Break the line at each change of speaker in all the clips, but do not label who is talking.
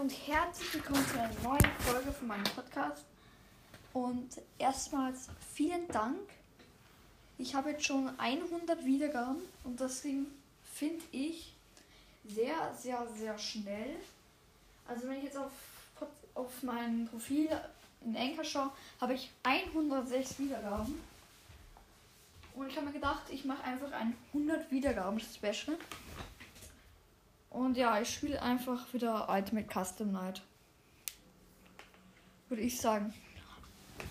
und herzlich willkommen zu einer neuen Folge von meinem Podcast. Und erstmals vielen Dank. Ich habe jetzt schon 100 Wiedergaben und das finde ich sehr, sehr, sehr schnell. Also wenn ich jetzt auf, auf mein Profil in Anchor schaue, habe ich 106 Wiedergaben. Und ich habe mir gedacht, ich mache einfach ein 100 Wiedergaben Special. Und ja, ich spiele einfach wieder Ultimate Custom Night. Würde ich sagen.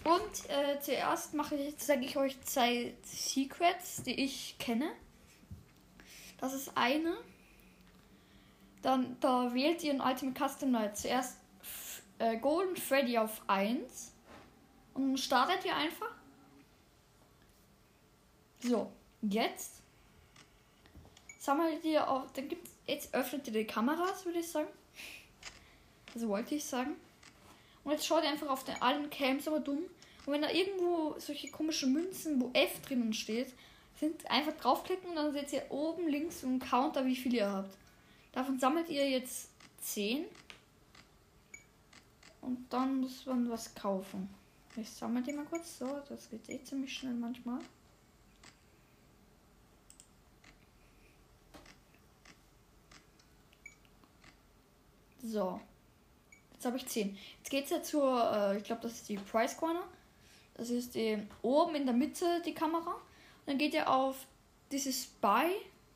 Und äh, zuerst mache ich, zeige ich euch zwei Secrets, die ich kenne. Das ist eine. Dann da wählt ihr in Ultimate Custom Night zuerst äh, Golden Freddy auf 1. Und startet ihr einfach. So, jetzt sammelt ihr auch, dann gibt's Jetzt öffnet ihr die Kameras, würde ich sagen. Also wollte ich sagen. Und jetzt schaut ihr einfach auf den allen Cams aber dumm. Und wenn da irgendwo solche komischen Münzen, wo F drinnen steht, sind, einfach draufklicken und dann seht ihr oben links einen Counter, wie viel ihr habt. Davon sammelt ihr jetzt 10. Und dann muss man was kaufen. Ich sammle die mal kurz. So, das geht eh ziemlich schnell manchmal. So. Jetzt habe ich 10. Jetzt geht es ja zur, äh, ich glaube, das ist die Price Corner. Das ist die, oben in der Mitte die Kamera. Und dann geht ihr auf dieses Spy,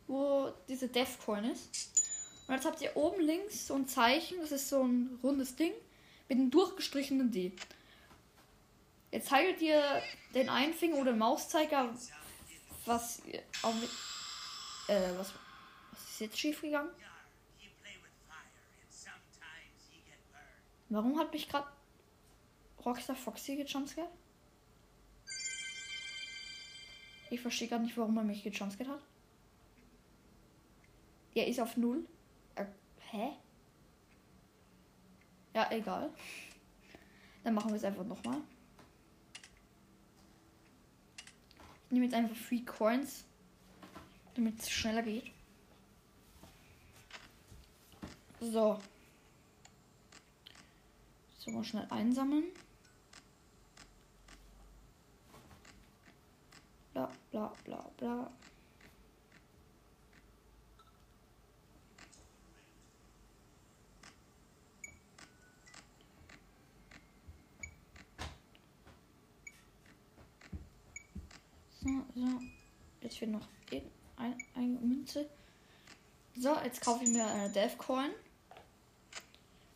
wo diese Death Coin ist. Und jetzt habt ihr oben links so ein Zeichen, das ist so ein rundes Ding mit einem durchgestrichenen D. Jetzt haltet ihr den einen Finger oder den Mauszeiger, was mit, äh, was, was ist jetzt schief gegangen? Warum hat mich gerade Rockstar Foxy gejumpscared? Ich verstehe gerade nicht, warum er mich gejumpscared hat. Er ist auf null. Äh, hä? Ja, egal. Dann machen wir es einfach nochmal. Ich nehme jetzt einfach Free Coins, damit es schneller geht. So. So, mal schnell einsammeln. Bla bla bla bla. So, so. Jetzt fehlt noch eine, eine Münze. So, jetzt kaufe ich mir eine Death Coin.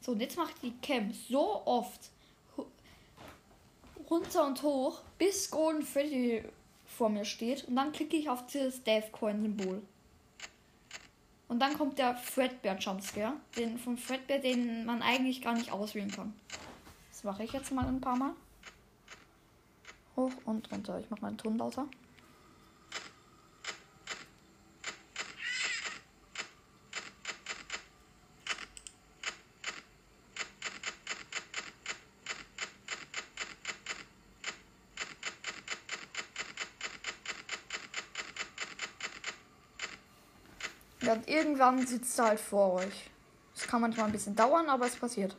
So, und jetzt mache ich die Cam so oft runter und hoch, bis Golden Freddy vor mir steht. Und dann klicke ich auf dieses Death Coin Symbol. Und dann kommt der Fredbear Jumpscare, den von Fredbear, den man eigentlich gar nicht auswählen kann. Das mache ich jetzt mal ein paar Mal. Hoch und runter. Ich mache meinen Ton lauter. Ja, und irgendwann sitzt er halt vor euch. Das kann manchmal ein bisschen dauern, aber es passiert.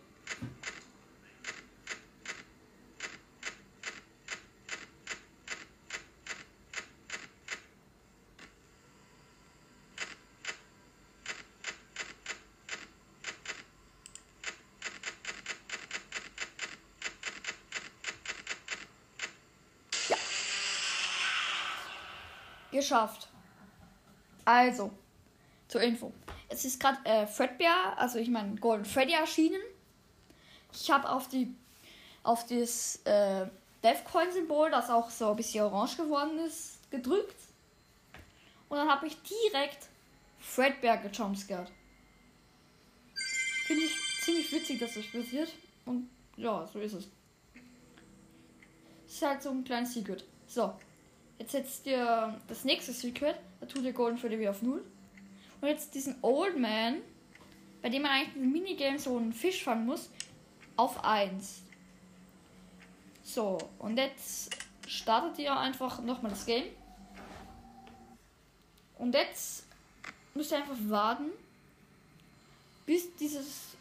Ja. Geschafft. Also, zur Info. Es ist gerade äh, Fredbear, also ich meine Golden Freddy erschienen. Ich habe auf die auf das äh, Deathcoin-Symbol, das auch so ein bisschen orange geworden ist, gedrückt. Und dann habe ich direkt Fredbear gejumpscared. Finde ich ziemlich witzig, dass das passiert. Und ja, so ist es. Ist halt so ein kleines Secret. So. Jetzt setzt ihr das nächste Secret. Da tut ihr Golden Freddy wieder auf 0. Und jetzt diesen Old Man, bei dem man eigentlich im Minigame so einen Fisch fangen muss, auf 1. So, und jetzt startet ihr einfach nochmal das Game. Und jetzt müsst ihr einfach warten, bis dieses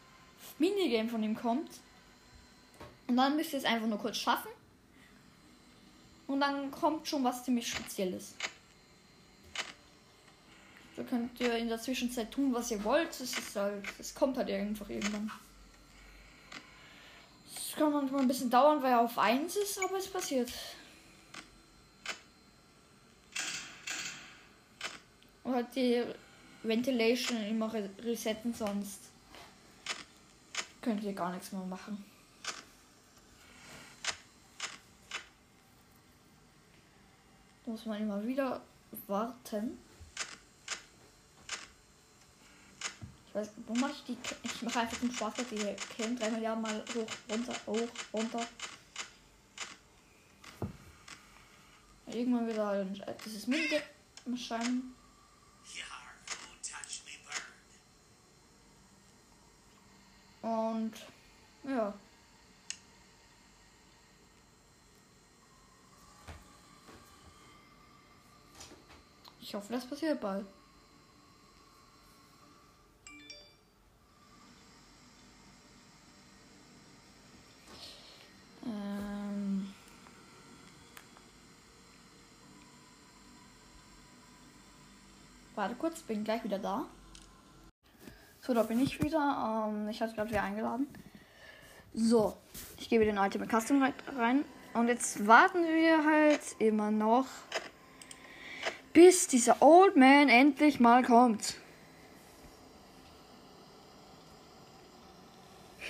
Minigame von ihm kommt. Und dann müsst ihr es einfach nur kurz schaffen. Und dann kommt schon was ziemlich Spezielles. Da könnt ihr in der Zwischenzeit tun, was ihr wollt. Es halt, kommt halt einfach irgendwann. Es kann manchmal ein bisschen dauern, weil er auf 1 ist, aber es passiert. Und halt die Ventilation immer resetten, sonst könnt ihr gar nichts mehr machen. Muss man immer wieder warten. Weiß, wo mache ich die? Ich mache einfach zum Spaß die Killen dreimal ja mal hoch, runter, hoch, runter. Irgendwann wieder dieses Minigame erscheinen. Und ja. Ich hoffe, das passiert bald. Warte kurz, bin gleich wieder da. So, da bin ich wieder. Ähm, ich hatte gerade wieder eingeladen. So, ich gebe den Ultimate Custom rein. Und jetzt warten wir halt immer noch, bis dieser Old Man endlich mal kommt.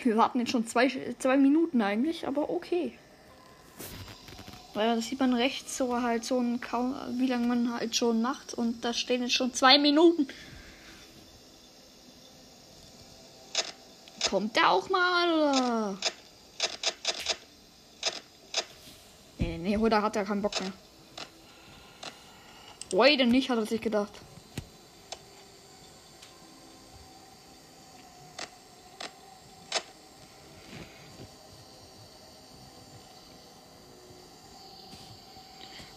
Wir warten jetzt schon zwei, zwei Minuten eigentlich, aber okay. Weil das sieht man rechts so halt so ein kaum, wie lange man halt schon macht und da stehen jetzt schon zwei Minuten. Kommt der auch mal, oder? Nee, nee, oder hat er keinen Bock mehr? Heute nicht, hat er sich gedacht.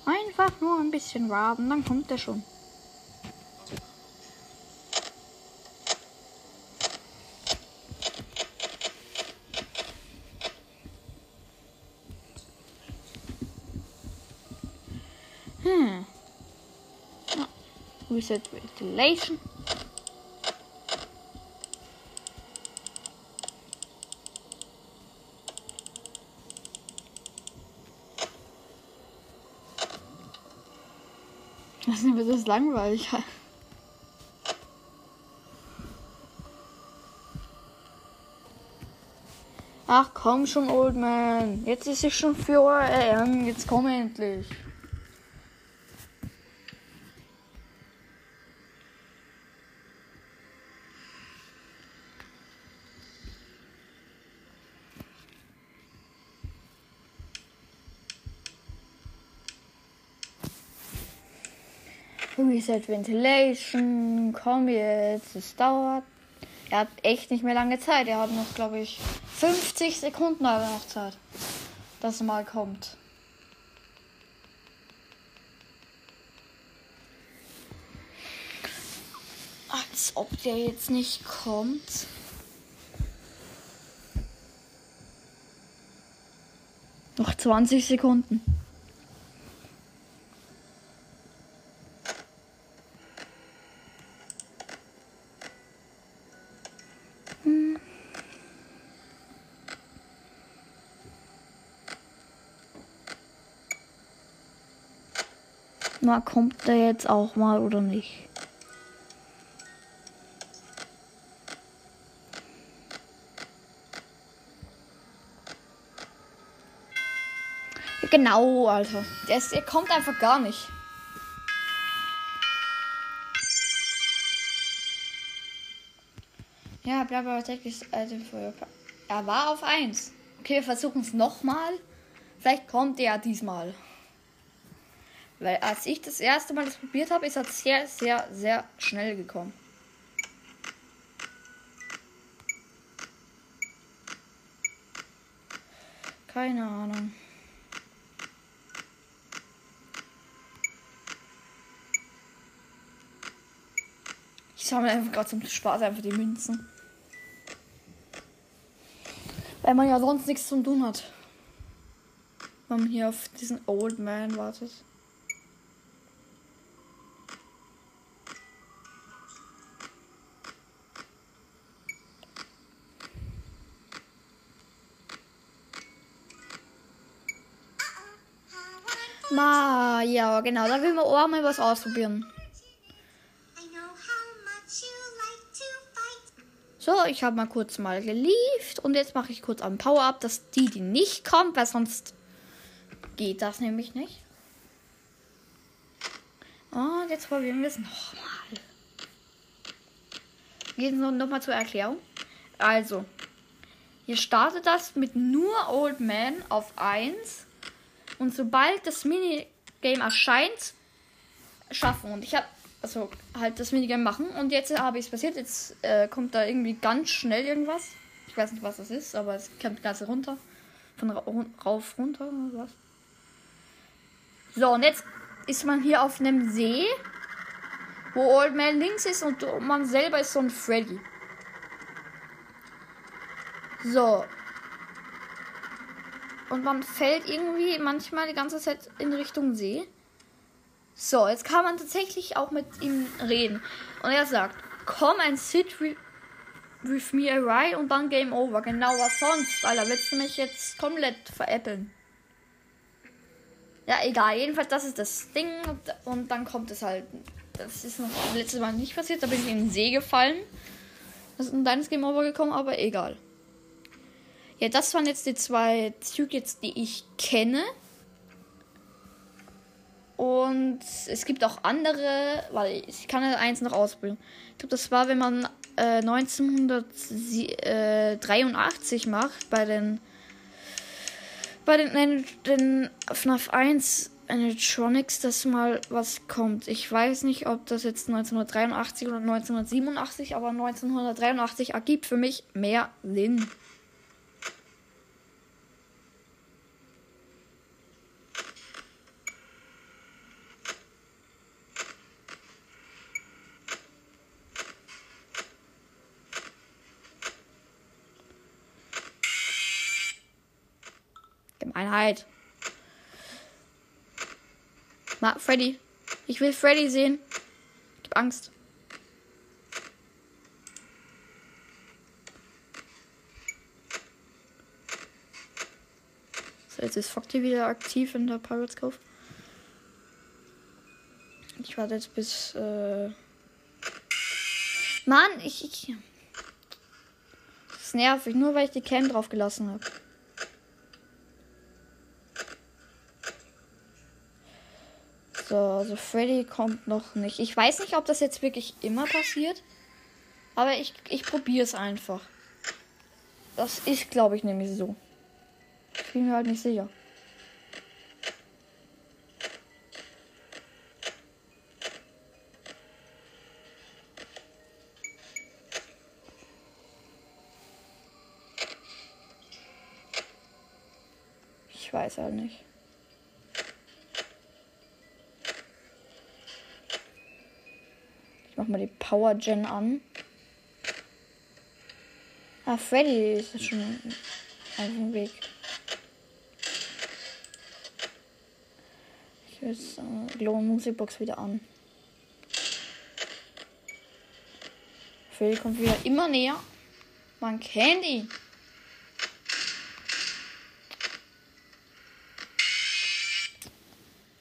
Einfach nur ein bisschen warten, dann kommt er schon. reset ventilation. Das ist das langweilig. Ach komm schon, Old Man. Jetzt ist es schon 4 Uhr. Jetzt komm endlich. Reset Ventilation, komm jetzt, es dauert. Er hat echt nicht mehr lange Zeit. Er hat noch, glaube ich, 50 Sekunden aber noch Zeit, dass mal kommt. Als ob der jetzt nicht kommt. Noch 20 Sekunden. Mal, kommt der jetzt auch mal oder nicht? Genau, Alter. Der, ist, der kommt einfach gar nicht. Ja, bla bla täglich also Er war auf 1. Okay, wir versuchen es nochmal. Vielleicht kommt er diesmal. Weil als ich das erste Mal das probiert habe, ist er sehr, sehr, sehr schnell gekommen. Keine Ahnung. Ich sammle einfach gerade zum Spaß einfach die Münzen. Weil man ja sonst nichts zu tun hat. Wenn man hier auf diesen Old Man wartet. Ma, ja, genau, da will man auch mal was ausprobieren. So, ich habe mal kurz mal gelieft und jetzt mache ich kurz am Power-Up, dass die, die nicht kommt, weil sonst geht das nämlich nicht. Und jetzt probieren wir es nochmal. Jetzt nochmal zur Erklärung. Also, ihr startet das mit nur Old Man auf 1 und sobald das Minigame erscheint, schaffen. Und ich habe also halt das Minigame machen. Und jetzt habe ich es passiert. Jetzt äh, kommt da irgendwie ganz schnell irgendwas. Ich weiß nicht, was das ist, aber es kommt ganz runter. Von ra rauf runter was. So, und jetzt ist man hier auf einem See, wo Old Man links ist und man selber ist so ein Freddy. So, und man fällt irgendwie manchmal die ganze Zeit in Richtung See. So, jetzt kann man tatsächlich auch mit ihm reden. Und er sagt, komm ein Sit with me a ride und dann Game Over. Genau was sonst, Alter. Willst du mich jetzt komplett veräppeln? Ja, egal. Jedenfalls, das ist das Ding. Und dann kommt es halt. Das ist noch letztes Mal nicht passiert. Da bin ich in den See gefallen. Das ist ein kleines Game Over gekommen, aber egal. Ja, das waren jetzt die zwei Tickets, die ich kenne. Und es gibt auch andere, weil ich kann ja eins noch ausprobieren. Ich glaube, das war, wenn man äh, 1983 macht, bei den bei den, den FNAF 1 Animatronics, dass mal was kommt. Ich weiß nicht, ob das jetzt 1983 oder 1987, aber 1983 ergibt für mich mehr Sinn. Einheit. Ma, Freddy. Ich will Freddy sehen. Ich hab Angst. So, jetzt ist Foggy wieder aktiv in der Pirates Cove. Ich warte jetzt bis. Äh Mann, ich, ich. Das ist nervig, nur weil ich die Cam drauf gelassen habe. So, also Freddy kommt noch nicht. Ich weiß nicht, ob das jetzt wirklich immer passiert. Aber ich, ich probiere es einfach. Das ist, glaube ich, nämlich so. Ich bin mir halt nicht sicher. Ich weiß halt nicht. Mach mal die Power Gen an. Ah, Freddy ist schon auf dem Weg. Ich will jetzt äh, Glow Musikbox wieder an. Freddy kommt wieder immer näher. Man kennt ihn.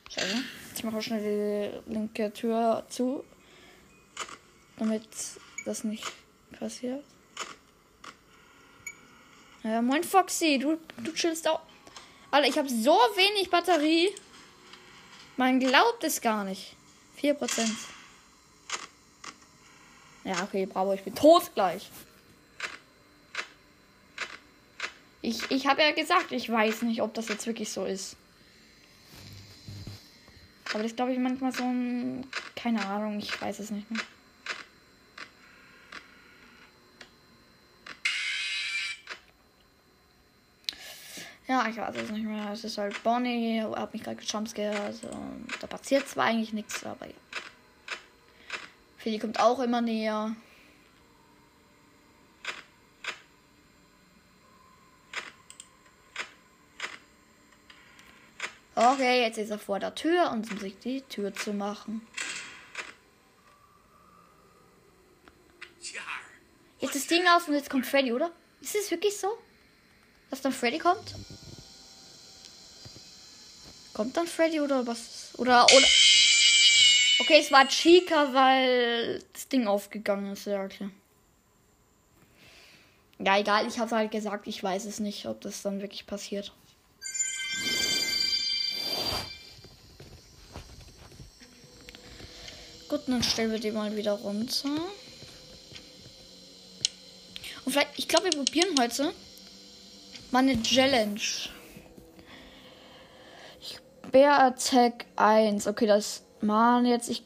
Scheiße. Ich mache schnell die linke Tür zu damit das nicht passiert. Ja, moin Foxy, du, du chillst auch. Alter, ich habe so wenig Batterie. Man glaubt es gar nicht. 4%. Ja, okay, bravo, ich bin tot gleich. Ich, ich habe ja gesagt, ich weiß nicht, ob das jetzt wirklich so ist. Aber das glaube ich manchmal so ein. Keine Ahnung, ich weiß es nicht mehr. Ja, ich weiß es nicht mehr. Es ist halt Bonnie, hat mich gerade gejumpscared. Also, da passiert zwar eigentlich nichts, aber ja. Feli kommt auch immer näher. Okay, jetzt ist er vor der Tür und um sich die Tür zu machen. Jetzt ist das Ding aus und jetzt kommt Freddy, oder? Ist es wirklich so? Dass dann Freddy kommt? Kommt dann Freddy oder was? Oder, oder. Okay, es war Chica, weil das Ding aufgegangen ist, ja, klar. Ja, egal, ich habe halt gesagt, ich weiß es nicht, ob das dann wirklich passiert. Gut, dann stellen wir die mal wieder runter. Und vielleicht, ich glaube, wir probieren heute mal eine Challenge. Bear Attack 1. Okay, das machen jetzt ich.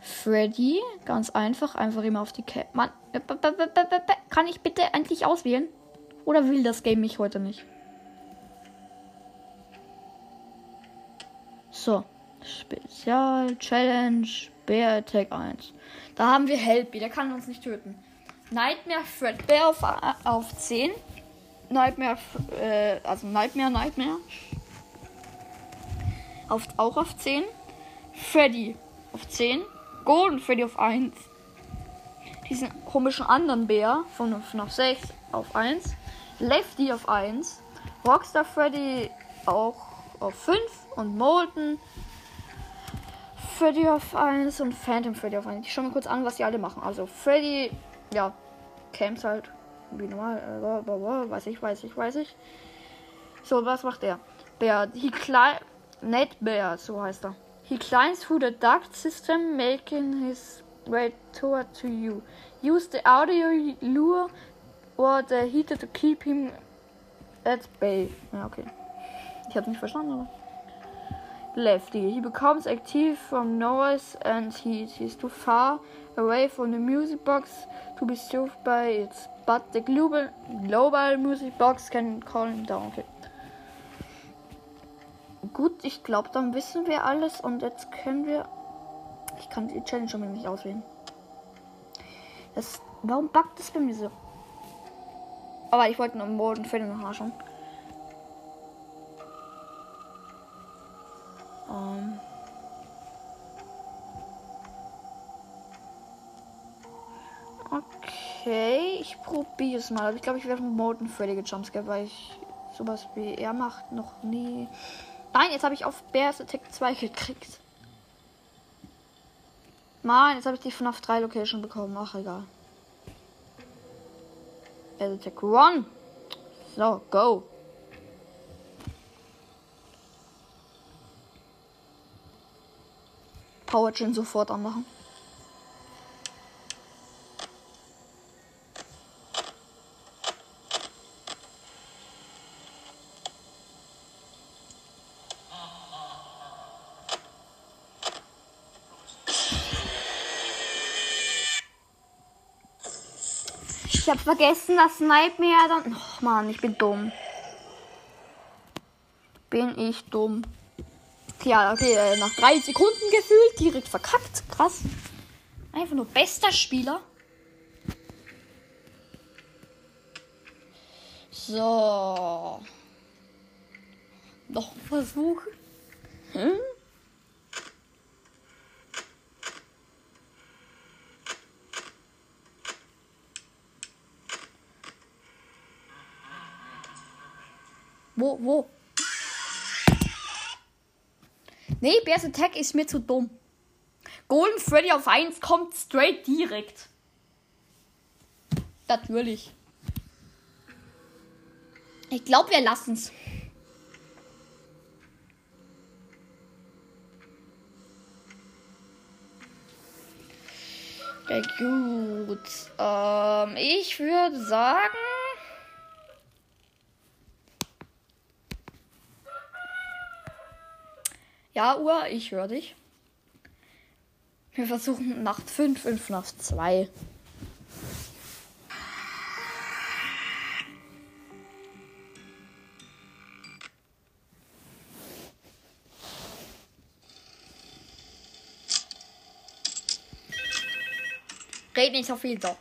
Freddy, ganz einfach, einfach immer auf die Cap. Mann, kann ich bitte endlich auswählen? Oder will das Game mich heute nicht? So. Spezial Challenge Bear Attack 1. Da haben wir Helpy, der kann uns nicht töten. Nightmare Fredbear auf, auf 10. Nightmare, äh, also Nightmare, Nightmare. Auf, auch auf 10. Freddy auf 10. Golden Freddy auf 1. Diesen komischen anderen Bär von 5 auf 6 auf 1. Lefty auf 1. Rockstar Freddy auch auf 5. Und Molten Freddy auf 1 und Phantom Freddy auf 1. Ich schau mal kurz an, was die alle machen. Also Freddy, ja, Camps halt wie normal. Äh, weiß ich, weiß ich, weiß ich. So, was macht er? Der, he climb, Net Bear, so heißt er. He climbs through the duct system, making his way toward to you. Use the audio lure or the heater to keep him at bay. Ja, okay. Ich hab's nicht verstanden, aber. Lefty. He becomes active from noise and heat. He's too far away from the music box to be served by it. But the global, global music box can call him down. Okay. Gut, ich glaube, dann wissen wir alles und jetzt können wir. Ich kann die Challenge schon nicht auswählen. Das, warum backt das bei mir so? Aber ich wollte noch morgen für den nachschauen. Um. Okay, ich probiere es mal. Ich glaube, ich werde mit Molten Freddy gejumpscare, weil ich sowas wie er macht noch nie. Nein, jetzt habe ich auf Bears Attack 2 gekriegt. Mann, jetzt habe ich die FNAF 3 Location bekommen. Ach, egal. Bears Attack 1. So, go. Power Gen sofort anmachen. Vergessen, das Nightmare dann. Oh Mann, ich bin dumm. Bin ich dumm. Ja, okay, äh, nach drei Sekunden gefühlt, direkt verkackt. Krass. Einfach nur bester Spieler. So. Noch ein Versuch. Hm? Wo, wo? Nee, Bears Attack ist mir zu dumm. Golden Freddy auf 1 kommt straight direkt. Natürlich. Ich glaube, wir lassen es. Ja, gut. Ähm, ich würde sagen. Ja, Uhr, ich höre dich. Wir versuchen Nacht 5, 5 nach 2. Red nicht so viel so.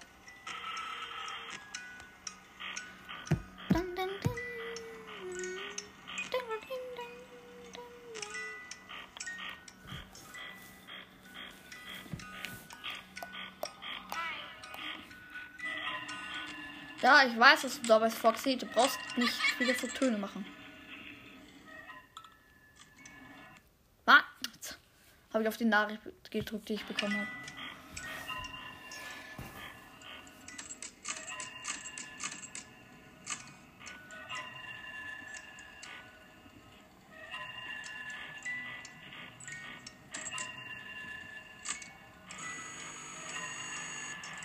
Ich weiß, dass du da bist, Foxy. Du brauchst nicht viele so Töne machen. Was? Habe ich auf die Nachricht gedrückt, die ich bekommen habe.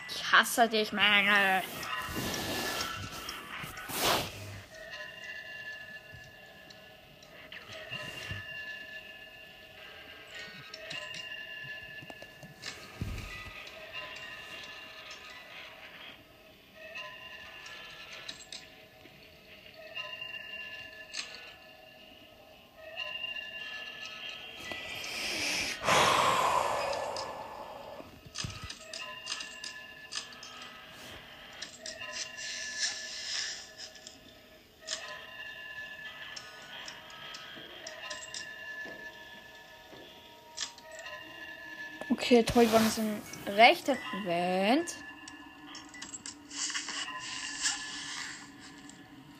Ich hasse dich, Mängel. Okay, toll, wir ist im rechten Wand.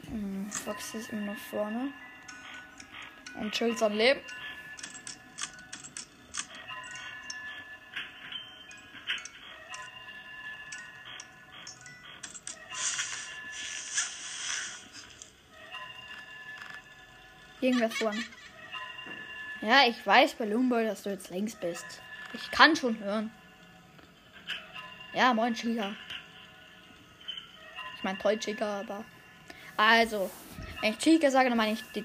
Hm, Fox ist immer noch vorne. Und chillt am Leben. Irgendwer vorne. Ja, ich weiß bei Lumboy, dass du jetzt links bist. Ich kann schon hören. Ja, moin Chica. Ich meine toll Chica, aber. Also, wenn ich Chica sage, dann meine ich die.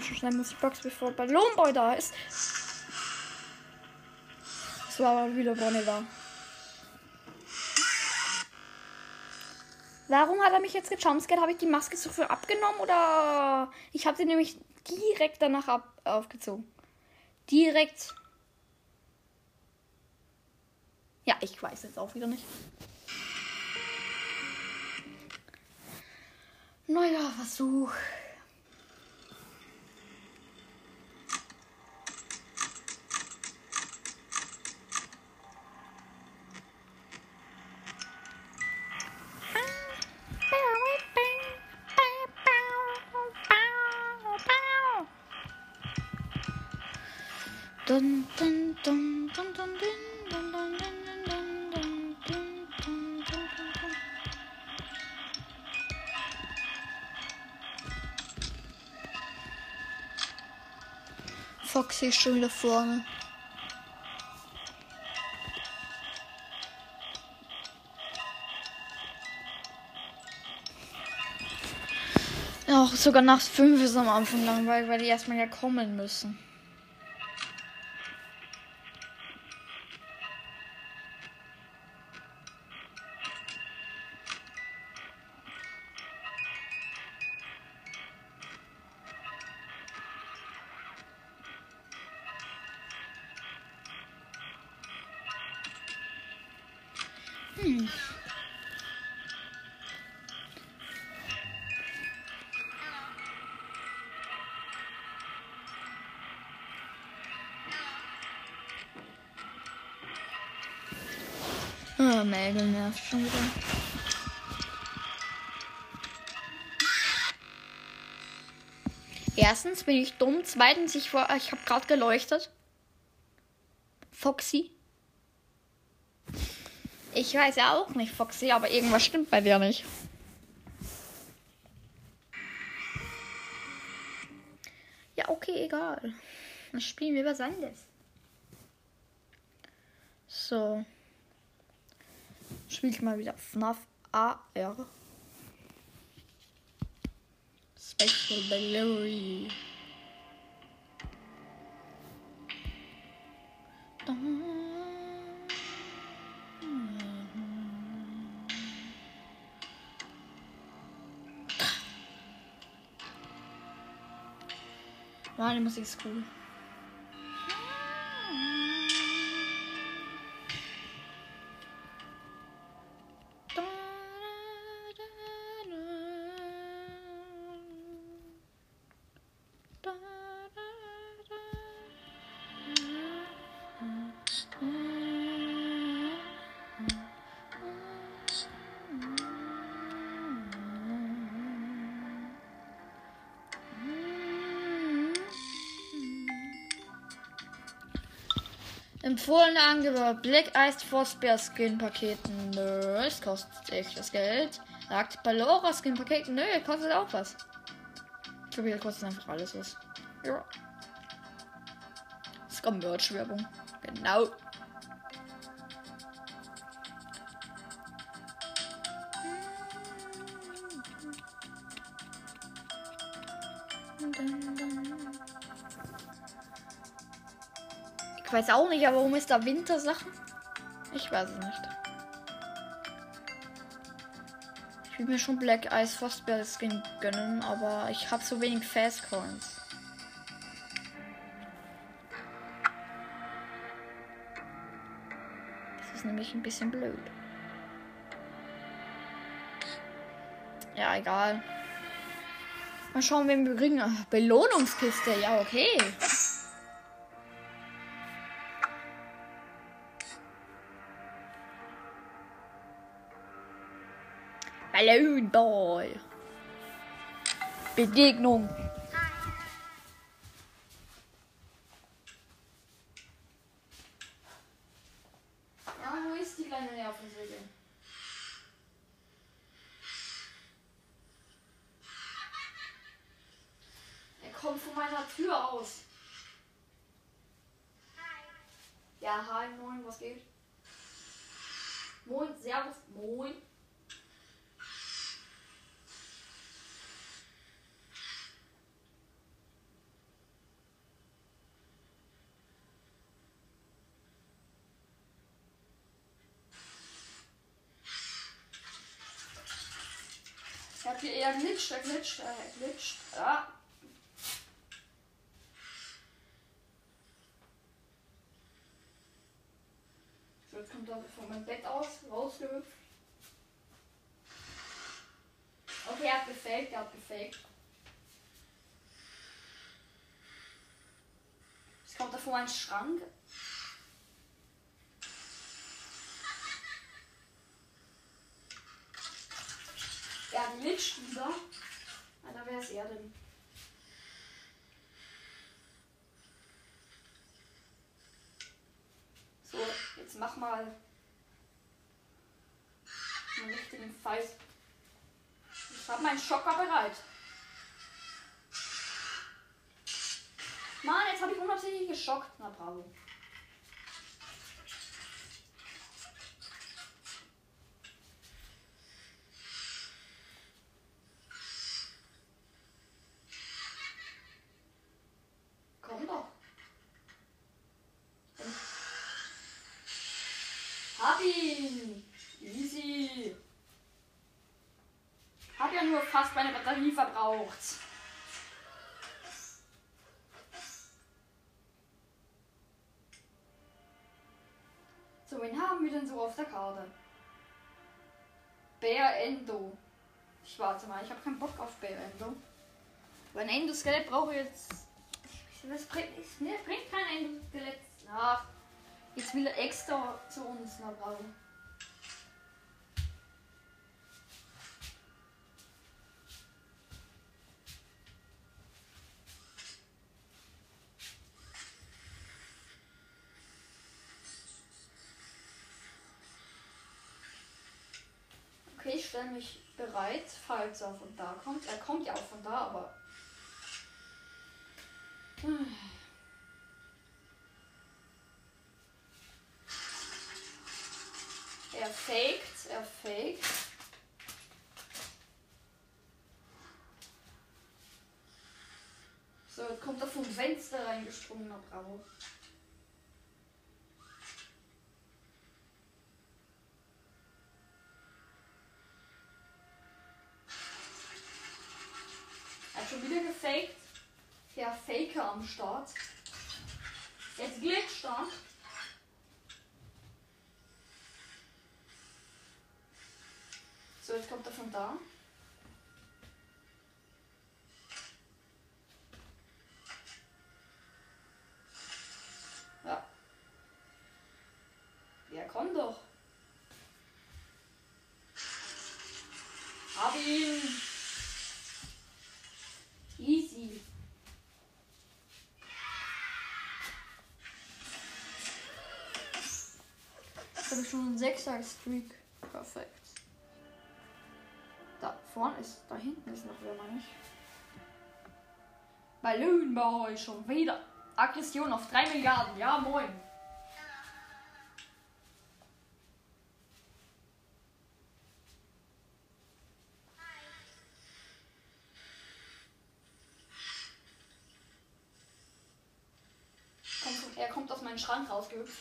Schon schnell muss ich Box, bevor Ballonboy da ist. Das war aber wieder Bonnie da. Warum hat er mich jetzt gejumpscared? Habe ich die Maske so für abgenommen oder ich habe sie nämlich direkt danach ab aufgezogen. Direkt. Ja, ich weiß jetzt auch wieder nicht. Neuer Versuch. Foxy ist schon wieder vorne. Auch sogar nach fünf ist am Anfang langweilig, weil die erstmal ja kommen müssen. Mädel nervt schon wieder. Erstens bin ich dumm. Zweitens, ich, ich habe gerade geleuchtet. Foxy. Ich weiß ja auch nicht, Foxy, aber irgendwas stimmt bei dir nicht. Ja, okay, egal. Dann spielen wir was anderes. So. Spiel ich mal wieder FNAF AR. Special Delivery.
Empfohlene Angebot. Black Iced Frostbear Skin Paketen. Nö, es kostet echt das Geld. Sagt Ballora Skin Paketen. Nö, kostet auch was. Ich glaube, hier kostet einfach alles was. Ja. Scum Merch Werbung. Genau. Weiß auch nicht, aber warum ist da Wintersachen? Ich weiß es nicht. Ich will mir schon Black Ice Frostbear Skin gönnen, aber ich habe so wenig Fast Coins. Das ist nämlich ein bisschen blöd. Ja, egal. Mal schauen, wen wir kriegen. Belohnungskiste. Ja, okay. Balloon Boy. Begegnung.
Ja, wo ist die kleine Nervensäge? Er kommt von meiner Tür aus. Ja, hi, moin, was geht? Moin, servus, moin. Eher glitscht, er glitscht, er glitscht. Ja. So, jetzt kommt er von meinem Bett aus, rausgehüpft. Okay, er hat gefaked, er hat gefaked. Jetzt kommt er vor meinen Schrank. Er glitscht wieder. Alter, wer ist er denn? So, jetzt mach mal einen richtigen Fight. Ich habe meinen Schocker bereit. Mann, jetzt habe ich unabsichtlich geschockt. Na bravo. Komm doch. Hab ihn! Easy! Hab ja nur fast meine Batterie verbraucht. So, wen haben wir denn so auf der Karte? Bear Endo. Ich warte mal, ich habe keinen Bock auf Bear Endo. Weil ein Endoskelett brauche ich jetzt. Das bringt, ne, bringt kein Endoskelett nach. Jetzt will er extra zu uns nach Bravo. Okay, ich stelle mich bereit, falls er von da kommt. Er kommt ja auch von da, aber. Er faked, er faked. So, jetzt kommt er vom Fenster reingesprungen, na bravo. Schon wieder gefaked. Der Faker am Start. Jetzt glitscht er. So, jetzt kommt er von da. Schon einen 6er Streak. Perfekt. Da vorne ist, da hinten ist noch wer, meine ich. Balloon Boy schon wieder. Aggression auf 3 Milliarden. Ja, moin. Er kommt aus meinem Schrank rausgehüpft.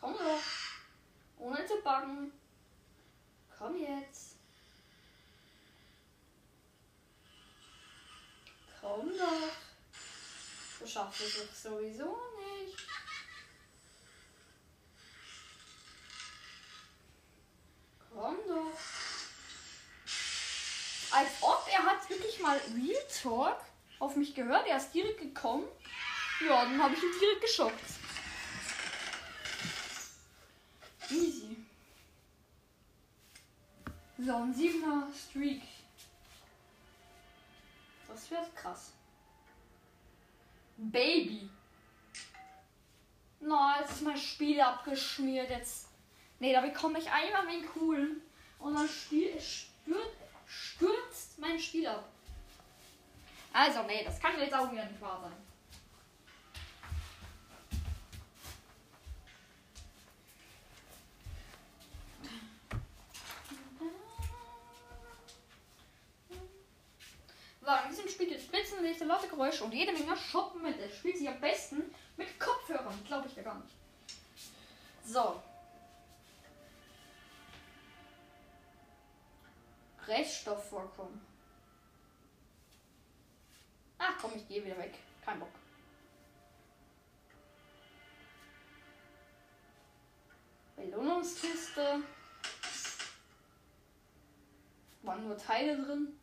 Komm doch. Ohne zu backen. Komm jetzt. Komm doch. Es doch sowieso nicht. Komm doch. Als ob er hat wirklich mal Real Talk auf mich gehört. Er ist direkt gekommen. Ja, dann habe ich ihn direkt geschockt. Easy. So, ein 7er Streak. Das wird krass. Baby. Na, jetzt ist mein Spiel abgeschmiert. Jetzt. Nee, da bekomme ich einmal den coolen. Und dann spiel, stürzt, stürzt mein Spiel ab. Also, nee, das kann jetzt auch wieder nicht wahr sein. In diesem Spiel gibt es spitzenlichte laute Geräusche und jede Menge Shoppen mit. Es spielt sich am besten mit Kopfhörern. Glaube ich ja gar nicht. So. Reststoffvorkommen. Ach komm, ich gehe wieder weg. Kein Bock. Belohnungskiste. Waren nur Teile drin.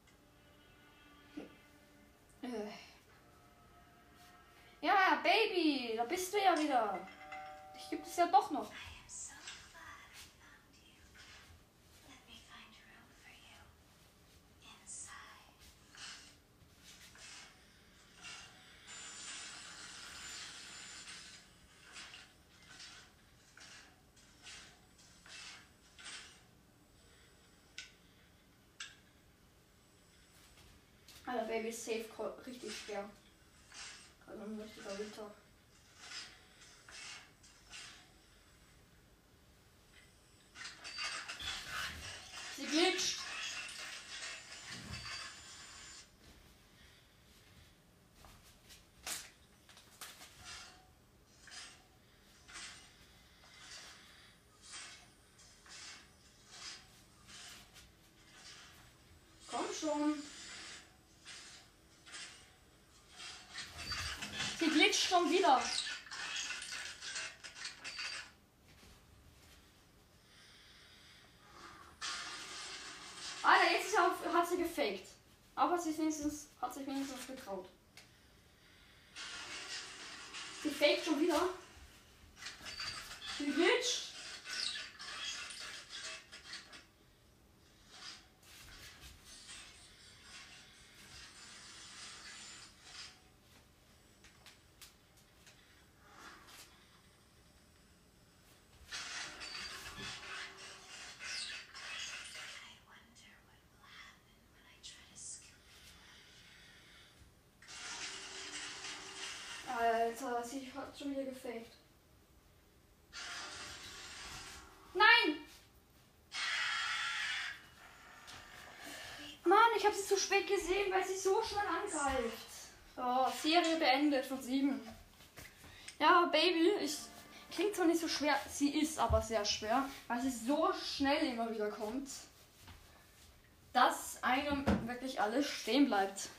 Äh. Ja, Baby, da bist du ja wieder. Dich gibt es ja doch noch.
I am so glad I found you. Let me find room for you inside.
Alter, Baby safe richtig schwer. Also ein richtiger Winter. Sie glitscht. Komm schon. Sie glitscht schon wieder. Alter, jetzt ist sie auf, hat sie gefaked. Sie ist wenigstens, hat sich wenigstens getraut. Sie faked schon wieder. Sie glitscht.
I wonder what will happen when I try to scoop
Alter, sie hat schon wieder gefaked. Nein! Mann, ich habe sie zu spät gesehen, weil sie so schnell angreift. Oh, Serie beendet von sieben. Ja, Baby, ich klingt zwar nicht so schwer, sie ist aber sehr schwer, weil sie so schnell immer wieder kommt, dass einem wirklich alles stehen bleibt.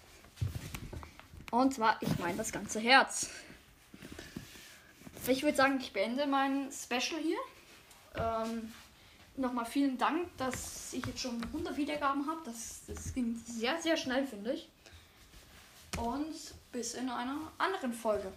Und zwar, ich meine das ganze Herz. Ich würde sagen, ich beende mein Special hier. Ähm, Nochmal vielen Dank, dass ich jetzt schon 100 Wiedergaben habe. Das, das ging sehr, sehr schnell, finde ich. Und bis in einer anderen Folge.